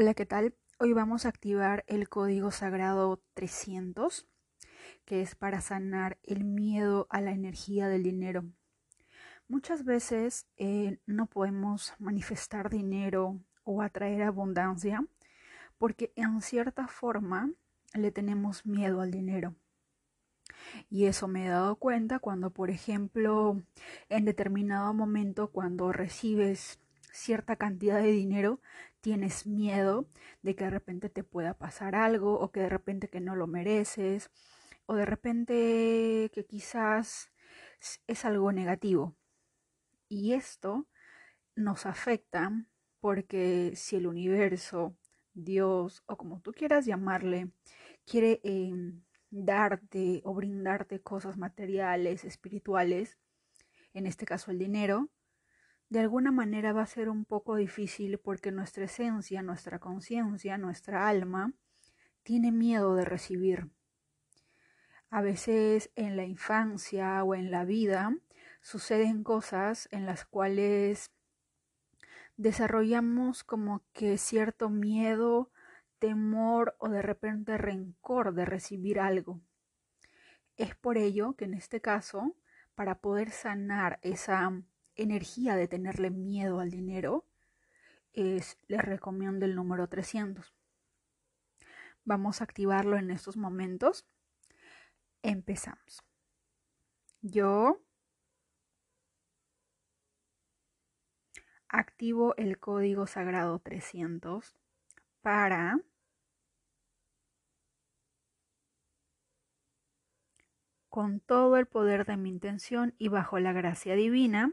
Hola, ¿qué tal? Hoy vamos a activar el código sagrado 300, que es para sanar el miedo a la energía del dinero. Muchas veces eh, no podemos manifestar dinero o atraer abundancia porque en cierta forma le tenemos miedo al dinero. Y eso me he dado cuenta cuando, por ejemplo, en determinado momento, cuando recibes cierta cantidad de dinero, tienes miedo de que de repente te pueda pasar algo o que de repente que no lo mereces o de repente que quizás es algo negativo. Y esto nos afecta porque si el universo, Dios o como tú quieras llamarle, quiere em, darte o brindarte cosas materiales, espirituales, en este caso el dinero, de alguna manera va a ser un poco difícil porque nuestra esencia, nuestra conciencia, nuestra alma, tiene miedo de recibir. A veces en la infancia o en la vida suceden cosas en las cuales desarrollamos como que cierto miedo, temor o de repente rencor de recibir algo. Es por ello que en este caso, para poder sanar esa energía de tenerle miedo al dinero, es, les recomiendo el número 300. Vamos a activarlo en estos momentos. Empezamos. Yo activo el código sagrado 300 para con todo el poder de mi intención y bajo la gracia divina,